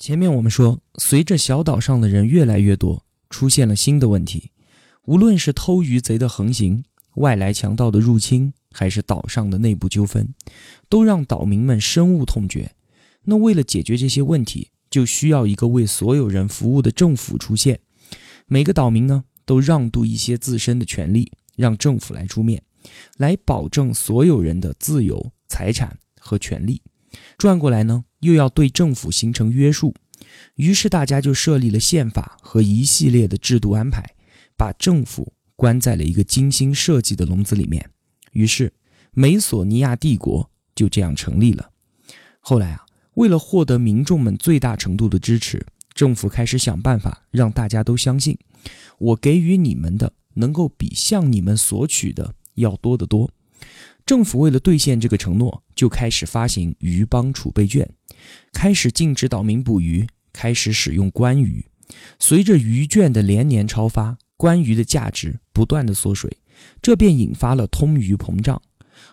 前面我们说，随着小岛上的人越来越多，出现了新的问题。无论是偷鱼贼的横行、外来强盗的入侵，还是岛上的内部纠纷，都让岛民们深恶痛绝。那为了解决这些问题，就需要一个为所有人服务的政府出现。每个岛民呢，都让渡一些自身的权利，让政府来出面，来保证所有人的自由、财产和权利。转过来呢，又要对政府形成约束，于是大家就设立了宪法和一系列的制度安排，把政府关在了一个精心设计的笼子里面。于是，美索尼亚帝国就这样成立了。后来啊，为了获得民众们最大程度的支持，政府开始想办法让大家都相信，我给予你们的能够比向你们索取的要多得多。政府为了兑现这个承诺，就开始发行鱼帮储备券，开始禁止岛民捕鱼，开始使用官鱼。随着鱼券的连年超发，官鱼的价值不断的缩水，这便引发了通鱼膨胀。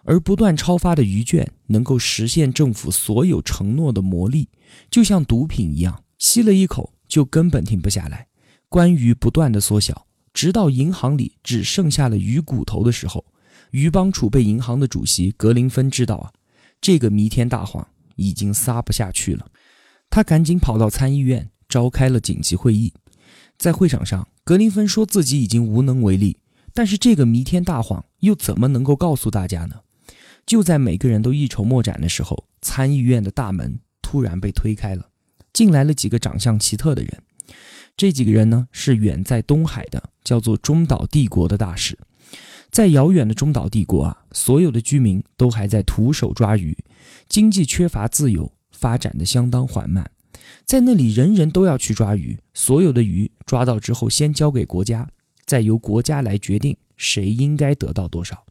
而不断超发的鱼券能够实现政府所有承诺的魔力，就像毒品一样，吸了一口就根本停不下来。关鱼不断的缩小，直到银行里只剩下了鱼骨头的时候。于邦储备银行的主席格林芬知道啊，这个弥天大谎已经撒不下去了，他赶紧跑到参议院召开了紧急会议。在会场上，格林芬说自己已经无能为力，但是这个弥天大谎又怎么能够告诉大家呢？就在每个人都一筹莫展的时候，参议院的大门突然被推开了，进来了几个长相奇特的人。这几个人呢，是远在东海的，叫做中岛帝国的大使。在遥远的中岛帝国啊，所有的居民都还在徒手抓鱼，经济缺乏自由，发展的相当缓慢。在那里，人人都要去抓鱼，所有的鱼抓到之后，先交给国家，再由国家来决定谁应该得到多少。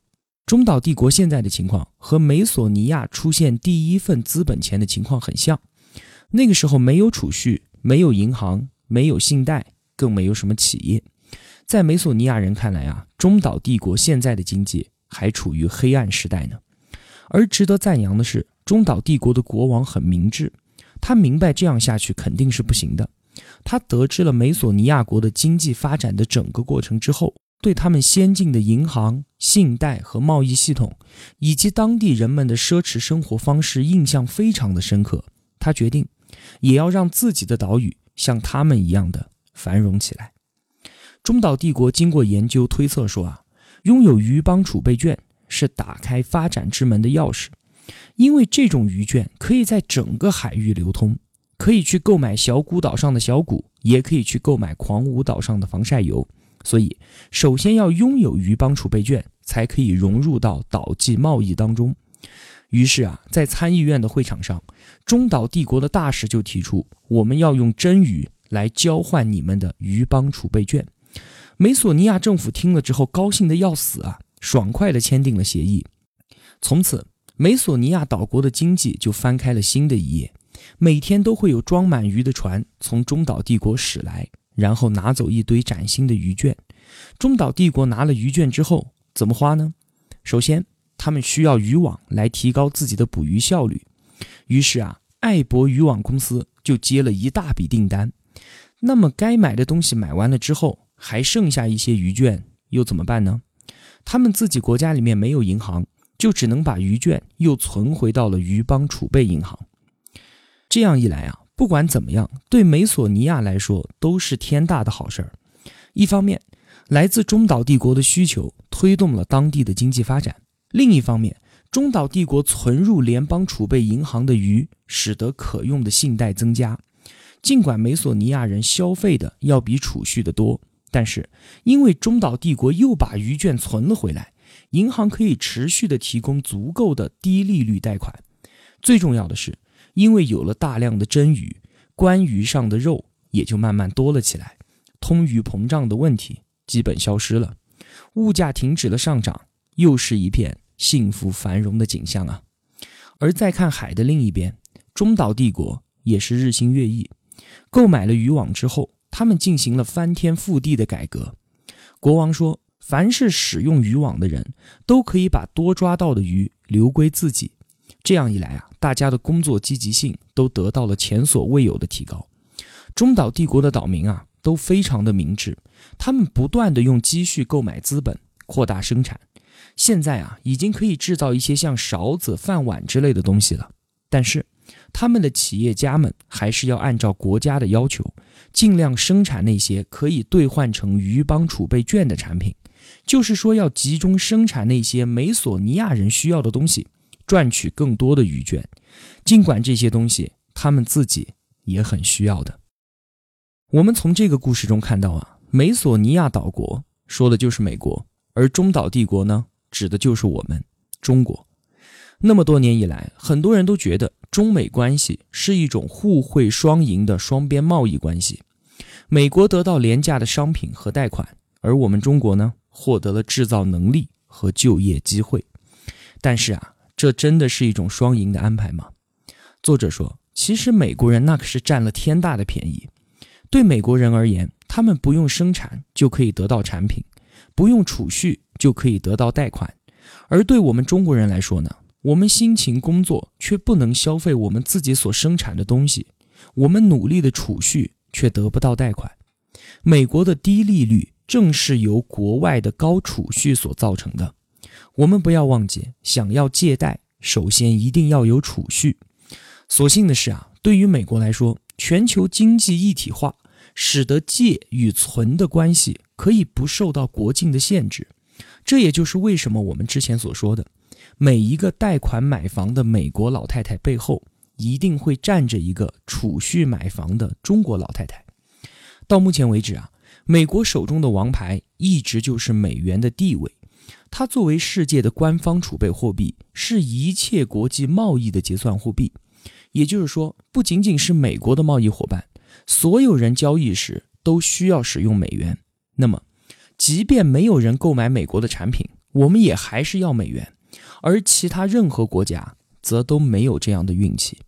中岛帝国现在的情况和美索尼亚出现第一份资本钱的情况很像。那个时候没有储蓄，没有银行，没有信贷，更没有什么企业。在美索尼亚人看来啊，中岛帝国现在的经济还处于黑暗时代呢。而值得赞扬的是，中岛帝国的国王很明智，他明白这样下去肯定是不行的。他得知了美索尼亚国的经济发展的整个过程之后，对他们先进的银行、信贷和贸易系统，以及当地人们的奢侈生活方式印象非常的深刻。他决定，也要让自己的岛屿像他们一样的繁荣起来。中岛帝国经过研究推测说啊，拥有鱼帮储备券是打开发展之门的钥匙，因为这种鱼券可以在整个海域流通，可以去购买小谷岛上的小谷，也可以去购买狂舞岛上的防晒油。所以，首先要拥有鱼帮储备券，才可以融入到岛际贸易当中。于是啊，在参议院的会场上，中岛帝国的大使就提出，我们要用真鱼来交换你们的鱼帮储备券。美索尼亚政府听了之后，高兴的要死啊！爽快地签订了协议。从此，美索尼亚岛国的经济就翻开了新的一页。每天都会有装满鱼的船从中岛帝国驶来，然后拿走一堆崭新的鱼券。中岛帝国拿了鱼券之后，怎么花呢？首先，他们需要渔网来提高自己的捕鱼效率。于是啊，爱博渔网公司就接了一大笔订单。那么，该买的东西买完了之后，还剩下一些鱼券，又怎么办呢？他们自己国家里面没有银行，就只能把鱼券又存回到了鱼邦储备银行。这样一来啊，不管怎么样，对美索尼亚来说都是天大的好事儿。一方面，来自中岛帝国的需求推动了当地的经济发展；另一方面，中岛帝国存入联邦储备银行的鱼，使得可用的信贷增加。尽管美索尼亚人消费的要比储蓄的多。但是，因为中岛帝国又把鱼券存了回来，银行可以持续的提供足够的低利率贷款。最重要的是，因为有了大量的真鱼，关鱼上的肉也就慢慢多了起来，通鱼膨胀的问题基本消失了，物价停止了上涨，又是一片幸福繁荣的景象啊！而再看海的另一边，中岛帝国也是日新月异，购买了渔网之后，他们进行了翻天覆地的改革。国王说，凡是使用渔网的人都可以把多抓到的鱼留归自己。这样一来啊，大家的工作积极性都得到了前所未有的提高。中岛帝国的岛民啊，都非常的明智，他们不断的用积蓄购买资本，扩大生产。现在啊，已经可以制造一些像勺子、饭碗之类的东西了。但是，他们的企业家们还是要按照国家的要求，尽量生产那些可以兑换成鱼帮储备券的产品，就是说要集中生产那些美索尼亚人需要的东西。赚取更多的鱼券，尽管这些东西他们自己也很需要的。我们从这个故事中看到啊，美索尼亚岛国说的就是美国，而中岛帝国呢，指的就是我们中国。那么多年以来，很多人都觉得中美关系是一种互惠双赢的双边贸易关系，美国得到廉价的商品和贷款，而我们中国呢，获得了制造能力和就业机会。但是啊。这真的是一种双赢的安排吗？作者说，其实美国人那可是占了天大的便宜。对美国人而言，他们不用生产就可以得到产品，不用储蓄就可以得到贷款；而对我们中国人来说呢，我们辛勤工作却不能消费我们自己所生产的东西，我们努力的储蓄却得不到贷款。美国的低利率正是由国外的高储蓄所造成的。我们不要忘记，想要借贷，首先一定要有储蓄。所幸的是啊，对于美国来说，全球经济一体化使得借与存的关系可以不受到国境的限制。这也就是为什么我们之前所说的，每一个贷款买房的美国老太太背后，一定会站着一个储蓄买房的中国老太太。到目前为止啊，美国手中的王牌一直就是美元的地位。它作为世界的官方储备货币，是一切国际贸易的结算货币。也就是说，不仅仅是美国的贸易伙伴，所有人交易时都需要使用美元。那么，即便没有人购买美国的产品，我们也还是要美元。而其他任何国家则都没有这样的运气。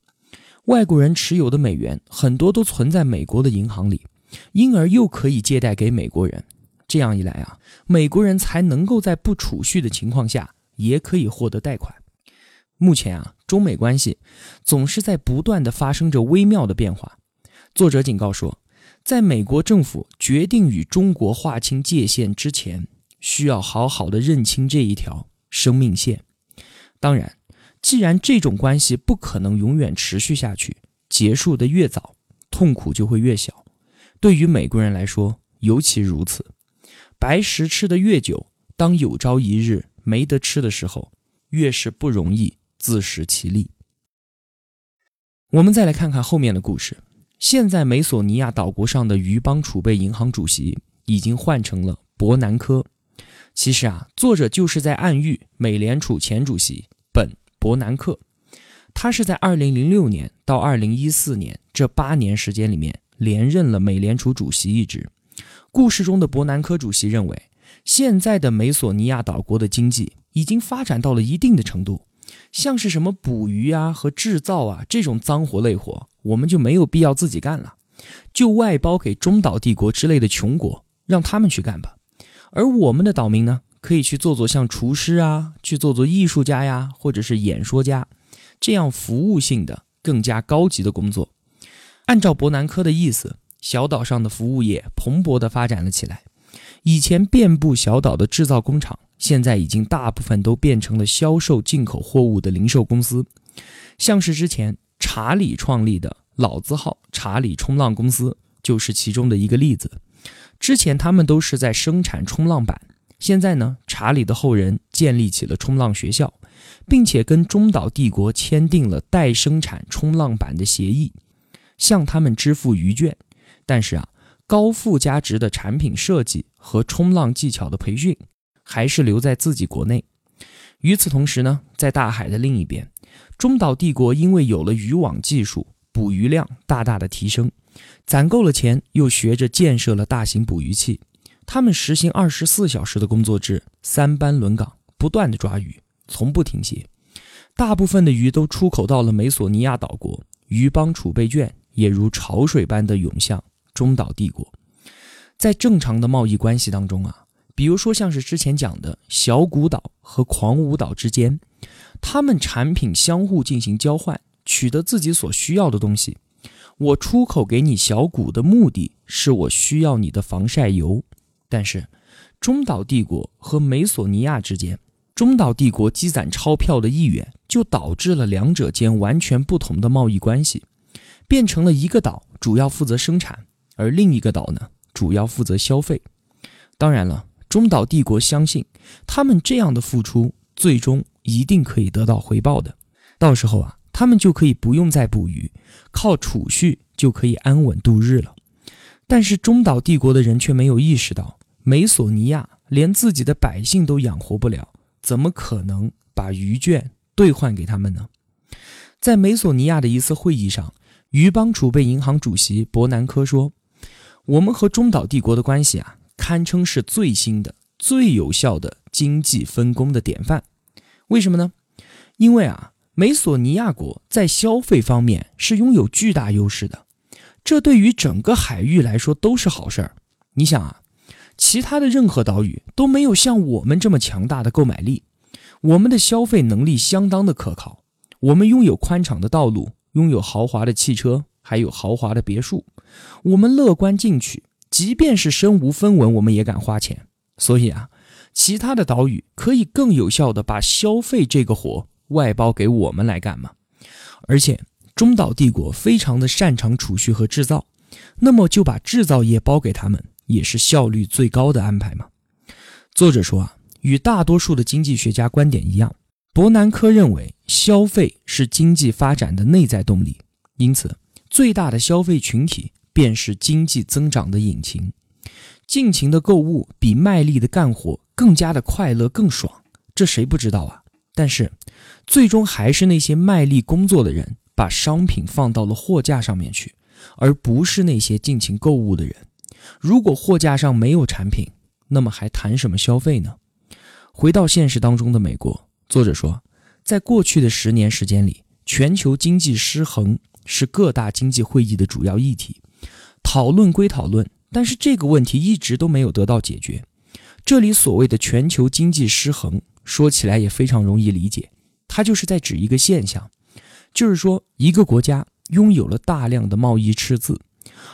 外国人持有的美元很多都存在美国的银行里，因而又可以借贷给美国人。这样一来啊，美国人才能够在不储蓄的情况下，也可以获得贷款。目前啊，中美关系总是在不断的发生着微妙的变化。作者警告说，在美国政府决定与中国划清界限之前，需要好好的认清这一条生命线。当然，既然这种关系不可能永远持续下去，结束的越早，痛苦就会越小。对于美国人来说，尤其如此。白食吃得越久，当有朝一日没得吃的时候，越是不容易自食其力。我们再来看看后面的故事。现在美索尼亚岛国上的鱼帮储备银行主席已经换成了伯南科。其实啊，作者就是在暗喻美联储前主席伯南克。他是在2006年到2014年这八年时间里面连任了美联储主席一职。故事中的伯南科主席认为，现在的美索尼亚岛国的经济已经发展到了一定的程度，像是什么捕鱼啊和制造啊这种脏活累活，我们就没有必要自己干了，就外包给中岛帝国之类的穷国，让他们去干吧。而我们的岛民呢，可以去做做像厨师啊，去做做艺术家呀，或者是演说家，这样服务性的更加高级的工作。按照伯南科的意思。小岛上的服务业蓬勃地发展了起来。以前遍布小岛的制造工厂，现在已经大部分都变成了销售进口货物的零售公司。像是之前查理创立的老字号查理冲浪公司，就是其中的一个例子。之前他们都是在生产冲浪板，现在呢，查理的后人建立起了冲浪学校，并且跟中岛帝国签订了代生产冲浪板的协议，向他们支付鱼券。但是啊，高附加值的产品设计和冲浪技巧的培训，还是留在自己国内。与此同时呢，在大海的另一边，中岛帝国因为有了渔网技术，捕鱼量大大的提升，攒够了钱，又学着建设了大型捕鱼器。他们实行二十四小时的工作制，三班轮岗，不断的抓鱼，从不停歇。大部分的鱼都出口到了美索尼亚岛国，鱼帮储备券也如潮水般的涌向中岛帝国。在正常的贸易关系当中啊。比如说，像是之前讲的小谷岛和狂舞岛之间，他们产品相互进行交换，取得自己所需要的东西。我出口给你小谷的目的是我需要你的防晒油，但是中岛帝国和美索尼亚之间，中岛帝国积攒钞票的意愿就导致了两者间完全不同的贸易关系，变成了一个岛主要负责生产，而另一个岛呢主要负责消费。当然了。中岛帝国相信，他们这样的付出最终一定可以得到回报的。到时候啊，他们就可以不用再捕鱼，靠储蓄就可以安稳度日了。但是中岛帝国的人却没有意识到，美索尼亚连自己的百姓都养活不了，怎么可能把鱼券兑换给他们呢？在美索尼亚的一次会议上，鱼邦储备银行主席伯南科说：“我们和中岛帝国的关系啊。”堪称是最新的、最有效的经济分工的典范。为什么呢？因为啊，美索尼亚国在消费方面是拥有巨大优势的，这对于整个海域来说都是好事儿。你想啊，其他的任何岛屿都没有像我们这么强大的购买力，我们的消费能力相当的可靠。我们拥有宽敞的道路，拥有豪华的汽车，还有豪华的别墅。我们乐观进取。即便是身无分文，我们也敢花钱。所以啊，其他的岛屿可以更有效的把消费这个活外包给我们来干嘛？而且中岛帝国非常的擅长储蓄和制造，那么就把制造业包给他们，也是效率最高的安排嘛。作者说啊，与大多数的经济学家观点一样，伯南科认为消费是经济发展的内在动力，因此最大的消费群体。便是经济增长的引擎，尽情的购物比卖力的干活更加的快乐更爽，这谁不知道啊？但是，最终还是那些卖力工作的人把商品放到了货架上面去，而不是那些尽情购物的人。如果货架上没有产品，那么还谈什么消费呢？回到现实当中的美国，作者说，在过去的十年时间里，全球经济失衡是各大经济会议的主要议题。讨论归讨论，但是这个问题一直都没有得到解决。这里所谓的全球经济失衡，说起来也非常容易理解，它就是在指一个现象，就是说一个国家拥有了大量的贸易赤字，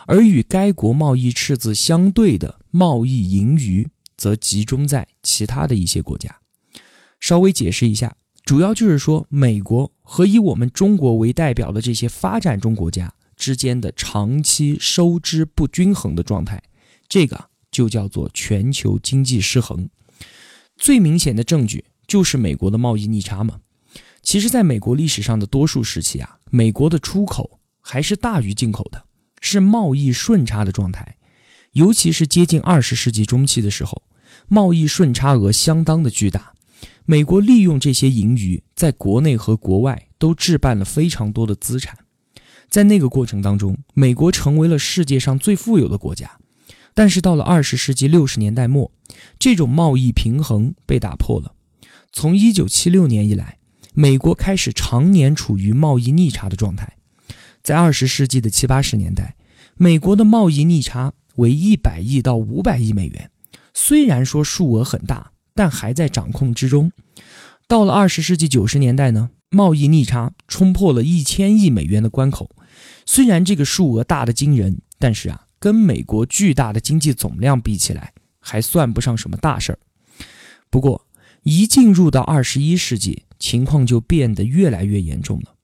而与该国贸易赤字相对的贸易盈余则集中在其他的一些国家。稍微解释一下，主要就是说美国和以我们中国为代表的这些发展中国家。之间的长期收支不均衡的状态，这个就叫做全球经济失衡。最明显的证据就是美国的贸易逆差嘛。其实，在美国历史上的多数时期啊，美国的出口还是大于进口的，是贸易顺差的状态。尤其是接近二十世纪中期的时候，贸易顺差额相当的巨大。美国利用这些盈余，在国内和国外都置办了非常多的资产。在那个过程当中，美国成为了世界上最富有的国家。但是到了二十世纪六十年代末，这种贸易平衡被打破了。从一九七六年以来，美国开始常年处于贸易逆差的状态。在二十世纪的七八十年代，美国的贸易逆差为一百亿到五百亿美元。虽然说数额很大，但还在掌控之中。到了二十世纪九十年代呢，贸易逆差冲破了一千亿美元的关口。虽然这个数额大的惊人，但是啊，跟美国巨大的经济总量比起来，还算不上什么大事儿。不过，一进入到二十一世纪，情况就变得越来越严重了。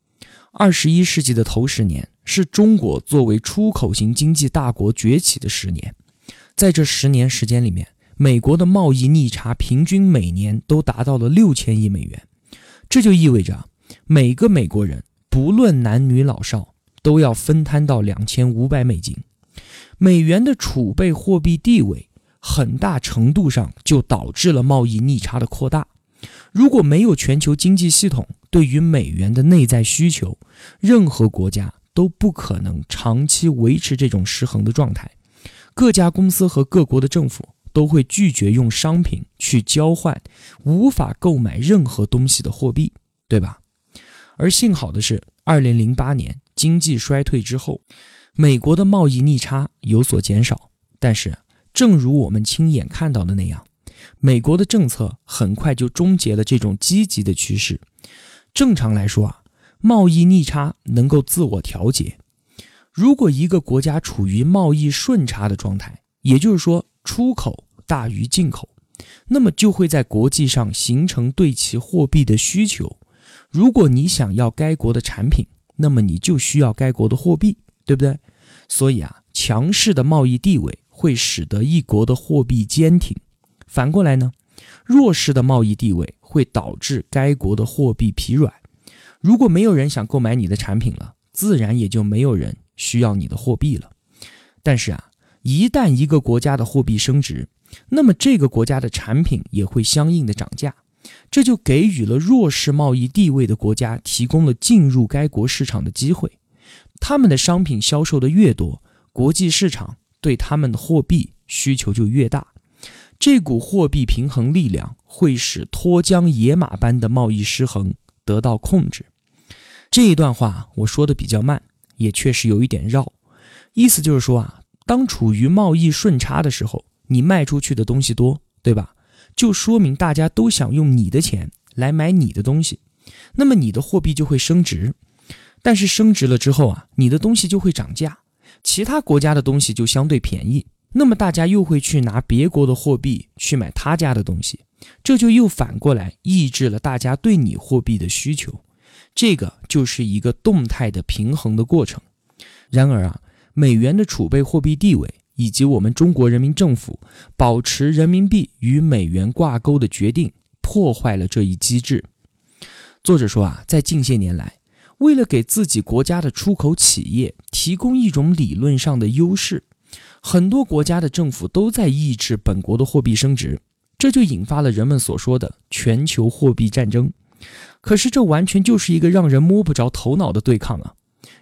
二十一世纪的头十年是中国作为出口型经济大国崛起的十年，在这十年时间里面，美国的贸易逆差平均每年都达到了六千亿美元，这就意味着每个美国人不论男女老少。都要分摊到两千五百美金，美元的储备货币地位很大程度上就导致了贸易逆差的扩大。如果没有全球经济系统对于美元的内在需求，任何国家都不可能长期维持这种失衡的状态。各家公司和各国的政府都会拒绝用商品去交换无法购买任何东西的货币，对吧？而幸好的是，二零零八年经济衰退之后，美国的贸易逆差有所减少。但是，正如我们亲眼看到的那样，美国的政策很快就终结了这种积极的趋势。正常来说啊，贸易逆差能够自我调节。如果一个国家处于贸易顺差的状态，也就是说出口大于进口，那么就会在国际上形成对其货币的需求。如果你想要该国的产品，那么你就需要该国的货币，对不对？所以啊，强势的贸易地位会使得一国的货币坚挺。反过来呢，弱势的贸易地位会导致该国的货币疲软。如果没有人想购买你的产品了，自然也就没有人需要你的货币了。但是啊，一旦一个国家的货币升值，那么这个国家的产品也会相应的涨价，这就给予了弱势贸易地位的国家提供了进入该国市场的机会。他们的商品销售的越多，国际市场对他们的货币需求就越大。这股货币平衡力量会使脱缰野马般的贸易失衡得到控制。这一段话我说的比较慢，也确实有一点绕。意思就是说啊，当处于贸易顺差的时候，你卖出去的东西多，对吧？就说明大家都想用你的钱来买你的东西，那么你的货币就会升值。但是升值了之后啊，你的东西就会涨价，其他国家的东西就相对便宜。那么大家又会去拿别国的货币去买他家的东西，这就又反过来抑制了大家对你货币的需求，这个就是一个动态的平衡的过程。然而啊，美元的储备货币地位以及我们中国人民政府保持人民币与美元挂钩的决定，破坏了这一机制。作者说啊，在近些年来，为了给自己国家的出口企业提供一种理论上的优势。很多国家的政府都在抑制本国的货币升值，这就引发了人们所说的全球货币战争。可是这完全就是一个让人摸不着头脑的对抗啊！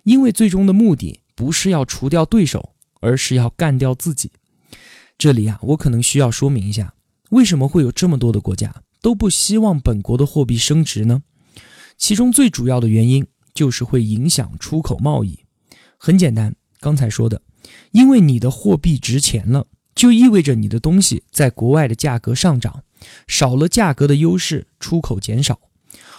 因为最终的目的不是要除掉对手，而是要干掉自己。这里啊，我可能需要说明一下，为什么会有这么多的国家都不希望本国的货币升值呢？其中最主要的原因就是会影响出口贸易。很简单，刚才说的。因为你的货币值钱了，就意味着你的东西在国外的价格上涨，少了价格的优势，出口减少。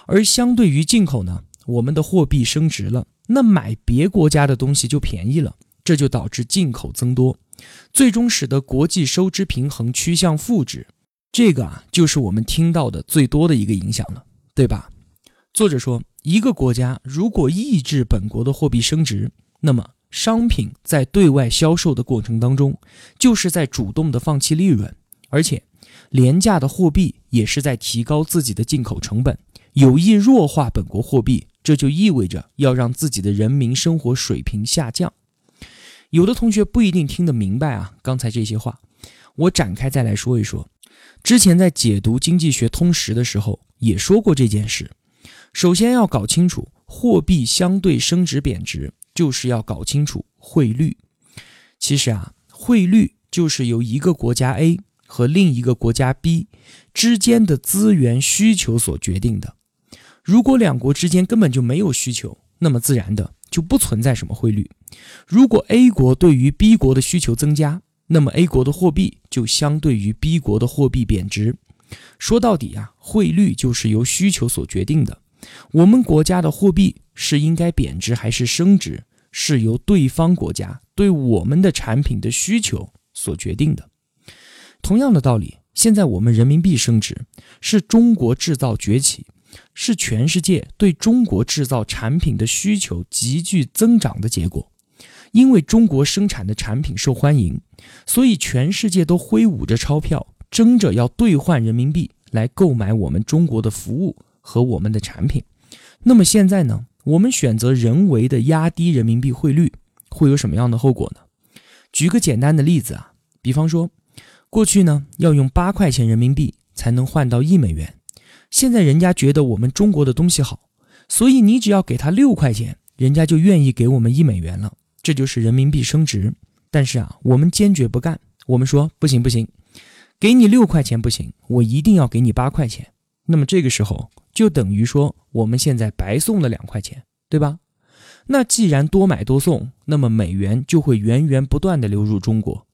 而相对于进口呢，我们的货币升值了，那买别国家的东西就便宜了，这就导致进口增多，最终使得国际收支平衡趋向负值。这个啊，就是我们听到的最多的一个影响了，对吧？作者说，一个国家如果抑制本国的货币升值，那么。商品在对外销售的过程当中，就是在主动的放弃利润，而且廉价的货币也是在提高自己的进口成本，有意弱化本国货币，这就意味着要让自己的人民生活水平下降。有的同学不一定听得明白啊，刚才这些话，我展开再来说一说。之前在解读《经济学通识》的时候也说过这件事。首先要搞清楚货币相对升值贬值。就是要搞清楚汇率。其实啊，汇率就是由一个国家 A 和另一个国家 B 之间的资源需求所决定的。如果两国之间根本就没有需求，那么自然的就不存在什么汇率。如果 A 国对于 B 国的需求增加，那么 A 国的货币就相对于 B 国的货币贬值。说到底啊，汇率就是由需求所决定的。我们国家的货币是应该贬值还是升值？是由对方国家对我们的产品的需求所决定的。同样的道理，现在我们人民币升值，是中国制造崛起，是全世界对中国制造产品的需求急剧增长的结果。因为中国生产的产品受欢迎，所以全世界都挥舞着钞票，争着要兑换人民币来购买我们中国的服务和我们的产品。那么现在呢？我们选择人为的压低人民币汇率，会有什么样的后果呢？举个简单的例子啊，比方说，过去呢要用八块钱人民币才能换到一美元，现在人家觉得我们中国的东西好，所以你只要给他六块钱，人家就愿意给我们一美元了，这就是人民币升值。但是啊，我们坚决不干，我们说不行不行，给你六块钱不行，我一定要给你八块钱。那么这个时候就等于说我们现在白送了两块钱，对吧？那既然多买多送，那么美元就会源源不断的流入中国，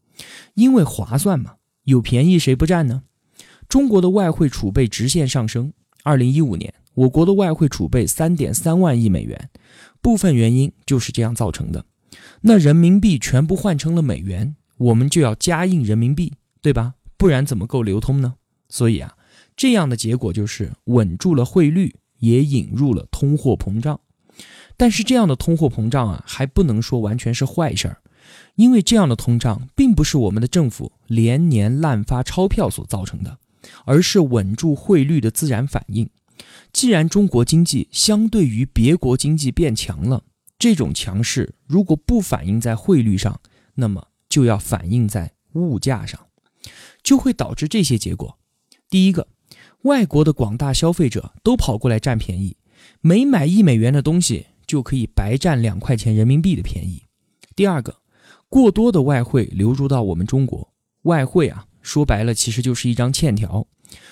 因为划算嘛，有便宜谁不占呢？中国的外汇储备直线上升，二零一五年我国的外汇储备三点三万亿美元，部分原因就是这样造成的。那人民币全部换成了美元，我们就要加印人民币，对吧？不然怎么够流通呢？所以啊，这样的结果就是稳住了汇率，也引入了通货膨胀。但是这样的通货膨胀啊，还不能说完全是坏事儿，因为这样的通胀并不是我们的政府连年滥发钞票所造成的，而是稳住汇率的自然反应。既然中国经济相对于别国经济变强了，这种强势如果不反映在汇率上，那么就要反映在物价上，就会导致这些结果。第一个，外国的广大消费者都跑过来占便宜，每买一美元的东西。就可以白占两块钱人民币的便宜。第二个，过多的外汇流入到我们中国，外汇啊，说白了其实就是一张欠条，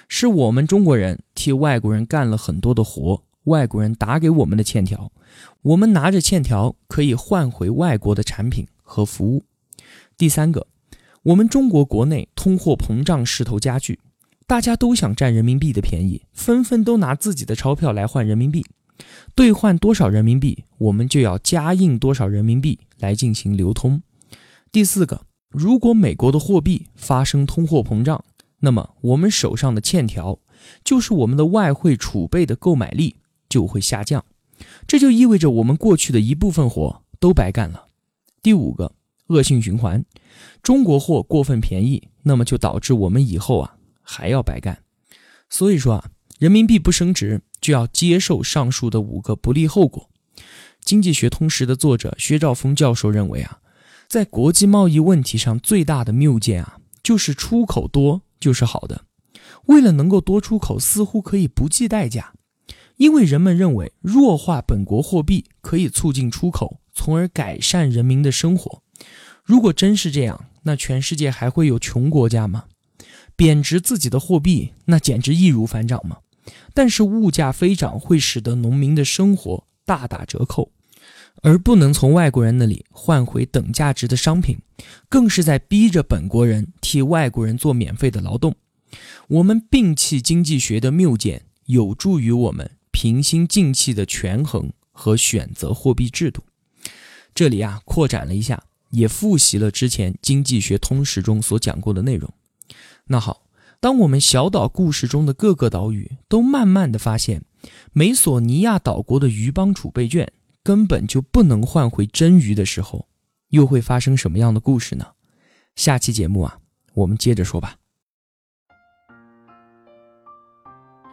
是我们中国人替外国人干了很多的活，外国人打给我们的欠条，我们拿着欠条可以换回外国的产品和服务。第三个，我们中国国内通货膨胀势头加剧，大家都想占人民币的便宜，纷纷都拿自己的钞票来换人民币。兑换多少人民币，我们就要加印多少人民币来进行流通。第四个，如果美国的货币发生通货膨胀，那么我们手上的欠条，就是我们的外汇储备的购买力就会下降，这就意味着我们过去的一部分活都白干了。第五个，恶性循环，中国货过分便宜，那么就导致我们以后啊还要白干。所以说啊。人民币不升值，就要接受上述的五个不利后果。经济学通识的作者薛兆丰教授认为啊，在国际贸易问题上最大的谬见啊，就是出口多就是好的。为了能够多出口，似乎可以不计代价，因为人们认为弱化本国货币可以促进出口，从而改善人民的生活。如果真是这样，那全世界还会有穷国家吗？贬值自己的货币，那简直易如反掌嘛。但是物价飞涨会使得农民的生活大打折扣，而不能从外国人那里换回等价值的商品，更是在逼着本国人替外国人做免费的劳动。我们摒弃经济学的谬见，有助于我们平心静气的权衡和选择货币制度。这里啊，扩展了一下，也复习了之前经济学通识中所讲过的内容。那好。当我们小岛故事中的各个岛屿都慢慢的发现，美索尼亚岛国的鱼帮储备券根本就不能换回真鱼的时候，又会发生什么样的故事呢？下期节目啊，我们接着说吧。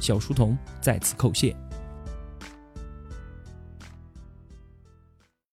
小书童再次叩谢。